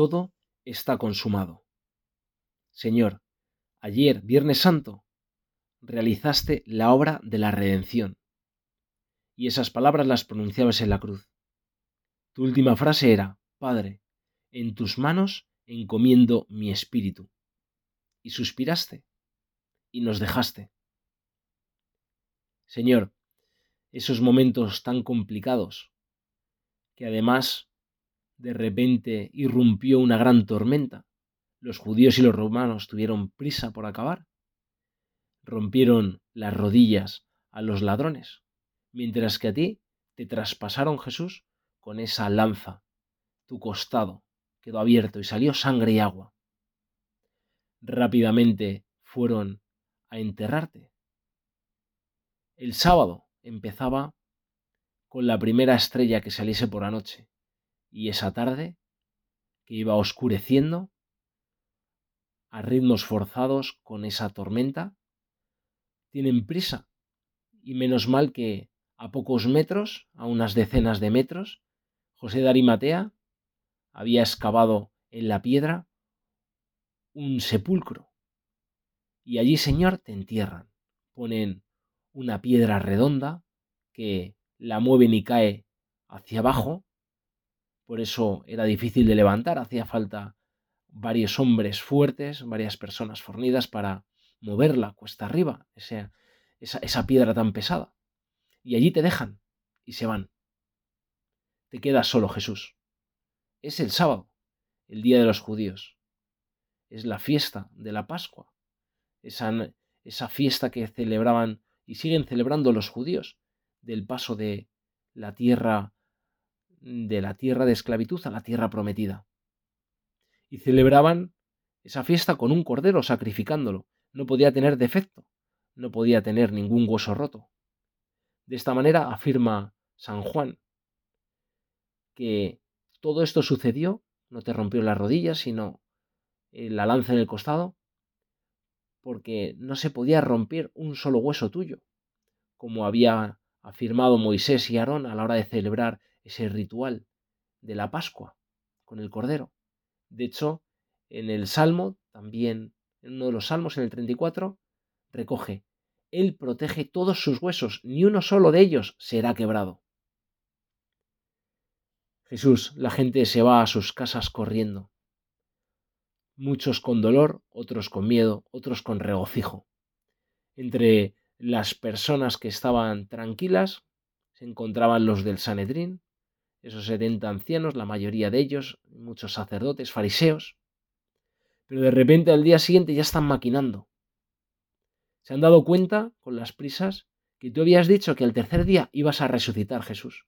todo está consumado. Señor, ayer, Viernes Santo, realizaste la obra de la redención. Y esas palabras las pronunciabas en la cruz. Tu última frase era, Padre, en tus manos encomiendo mi espíritu. Y suspiraste y nos dejaste. Señor, esos momentos tan complicados, que además de repente irrumpió una gran tormenta, los judíos y los romanos tuvieron prisa por acabar, rompieron las rodillas a los ladrones, mientras que a ti te traspasaron Jesús con esa lanza, tu costado quedó abierto y salió sangre y agua. Rápidamente fueron a enterrarte. El sábado empezaba con la primera estrella que saliese por la noche, y esa tarde, que iba oscureciendo, a ritmos forzados con esa tormenta, tienen prisa, y menos mal que a pocos metros, a unas decenas de metros, José de Arimatea había excavado en la piedra un sepulcro y allí, Señor, te entierran. Ponen una piedra redonda que la mueven y cae hacia abajo. Por eso era difícil de levantar, hacía falta varios hombres fuertes, varias personas fornidas para moverla cuesta arriba, esa, esa, piedra tan pesada. Y allí te dejan y se van. Te queda solo Jesús. Es el sábado, el día de los judíos. Es la fiesta de la Pascua esa, esa fiesta que celebraban y siguen celebrando los judíos del paso de la tierra de la tierra de esclavitud a la tierra prometida. Y celebraban esa fiesta con un cordero sacrificándolo. No podía tener defecto, no podía tener ningún hueso roto. De esta manera afirma San Juan que todo esto sucedió, no te rompió las rodillas, sino eh, la lanza en el costado, porque no se podía romper un solo hueso tuyo, como había afirmado Moisés y Aarón a la hora de celebrar ese ritual de la Pascua con el Cordero. De hecho, en el Salmo, también en uno de los Salmos, en el 34, recoge, Él protege todos sus huesos, ni uno solo de ellos será quebrado. Jesús, la gente se va a sus casas corriendo muchos con dolor, otros con miedo, otros con regocijo. Entre las personas que estaban tranquilas se encontraban los del Sanedrín, esos setenta ancianos, la mayoría de ellos, muchos sacerdotes, fariseos, pero de repente al día siguiente ya están maquinando. Se han dado cuenta, con las prisas, que tú habías dicho que al tercer día ibas a resucitar Jesús.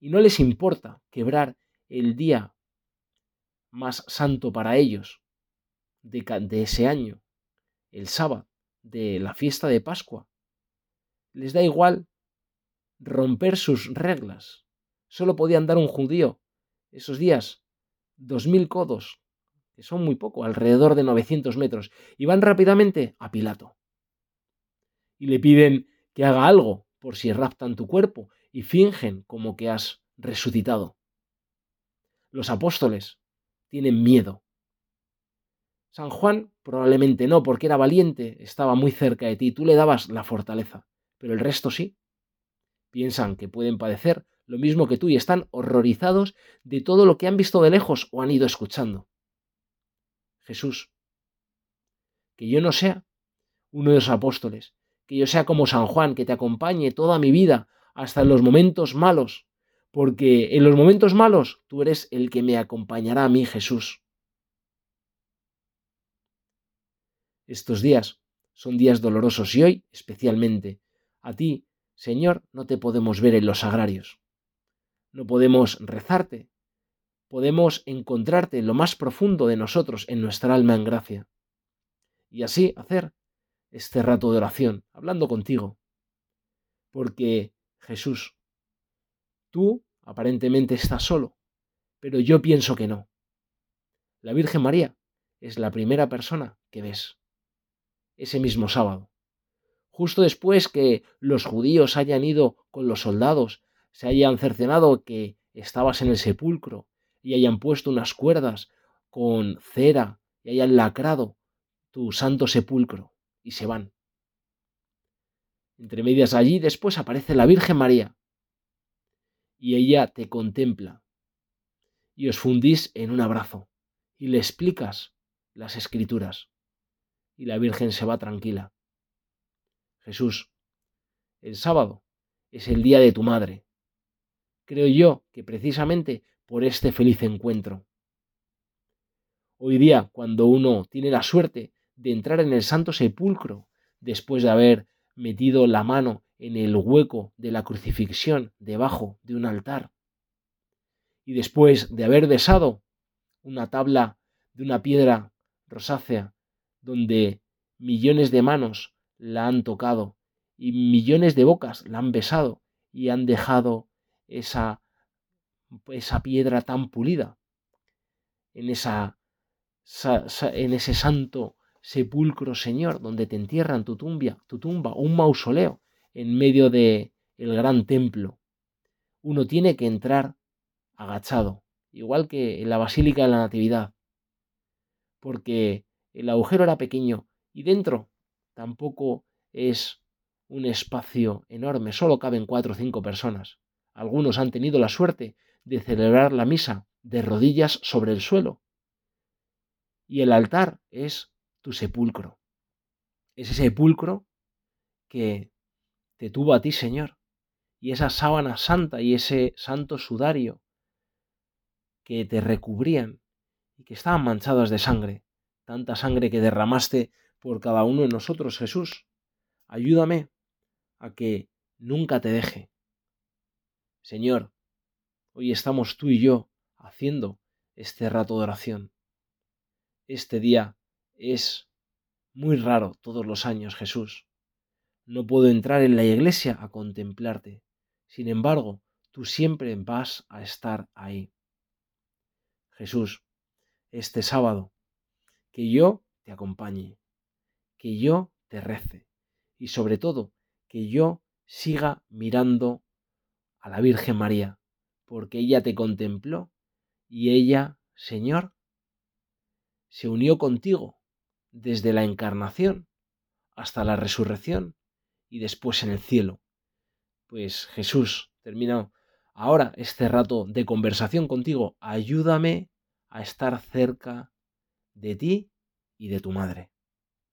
Y no les importa quebrar el día más santo para ellos de, ese año, el sábado de la fiesta de Pascua. Les da igual romper sus reglas. Solo podía andar un judío esos días dos mil codos, que son muy poco, alrededor de 900 metros, y van rápidamente a Pilato. Y le piden que haga algo por si raptan tu cuerpo y fingen como que has resucitado. Los apóstoles tienen miedo. San Juan probablemente no, porque era valiente, estaba muy cerca de ti, tú le dabas la fortaleza, pero el resto sí. Piensan que pueden padecer lo mismo que tú y están horrorizados de todo lo que han visto de lejos o han ido escuchando. Jesús, que yo no sea uno de los apóstoles, que yo sea como San Juan, que te acompañe toda mi vida hasta en los momentos malos, porque en los momentos malos tú eres el que me acompañará a mí, Jesús. Estos días son días dolorosos y hoy, especialmente, a ti, Señor, no te podemos ver en los agrarios. No podemos rezarte. Podemos encontrarte en lo más profundo de nosotros, en nuestra alma en gracia. Y así hacer este rato de oración, hablando contigo. Porque, Jesús, tú Aparentemente está solo, pero yo pienso que no. La Virgen María es la primera persona que ves. Ese mismo sábado. Justo después que los judíos hayan ido con los soldados, se hayan cercenado que estabas en el sepulcro y hayan puesto unas cuerdas con cera y hayan lacrado tu santo sepulcro y se van. Entre medias allí después aparece la Virgen María y ella te contempla y os fundís en un abrazo y le explicas las escrituras y la Virgen se va tranquila. Jesús, el sábado es el día de tu madre. Creo yo que precisamente por este feliz encuentro. Hoy día, cuando uno tiene la suerte de entrar en el Santo Sepulcro, después de haber metido la mano en el hueco de la crucifixión debajo de un altar, y después de haber besado una tabla de una piedra rosácea donde millones de manos la han tocado y millones de bocas la han besado y han dejado esa, esa piedra tan pulida en, esa, en ese santo sepulcro, Señor, donde te entierran tu tumba, tu tumba, un mausoleo en medio de el gran templo. Uno tiene que entrar agachado, igual que en la Basílica de la Natividad, porque el agujero era pequeño y dentro tampoco es un espacio enorme, solo caben cuatro o cinco personas. Algunos han tenido la suerte de celebrar la misa de rodillas sobre el suelo. Y el altar es tu sepulcro. Ese sepulcro que te tuvo a ti, Señor. Y esa sábana santa y ese santo sudario que te recubrían y que estaban manchados de sangre, tanta sangre que derramaste por cada uno de nosotros, Jesús. Ayúdame a que nunca te deje. Señor, hoy estamos tú y yo haciendo este rato de oración. Este día es muy raro todos los años, Jesús. No puedo entrar en la iglesia a contemplarte. Sin embargo, tú siempre vas a estar ahí. Jesús, este sábado, que yo te acompañe, que yo te rece y sobre todo que yo siga mirando a la Virgen María, porque ella te contempló y ella, Señor, se unió contigo desde la encarnación hasta la resurrección y después en el cielo. Pues Jesús, termina ahora este rato de conversación contigo, ayúdame a estar cerca de ti y de tu madre.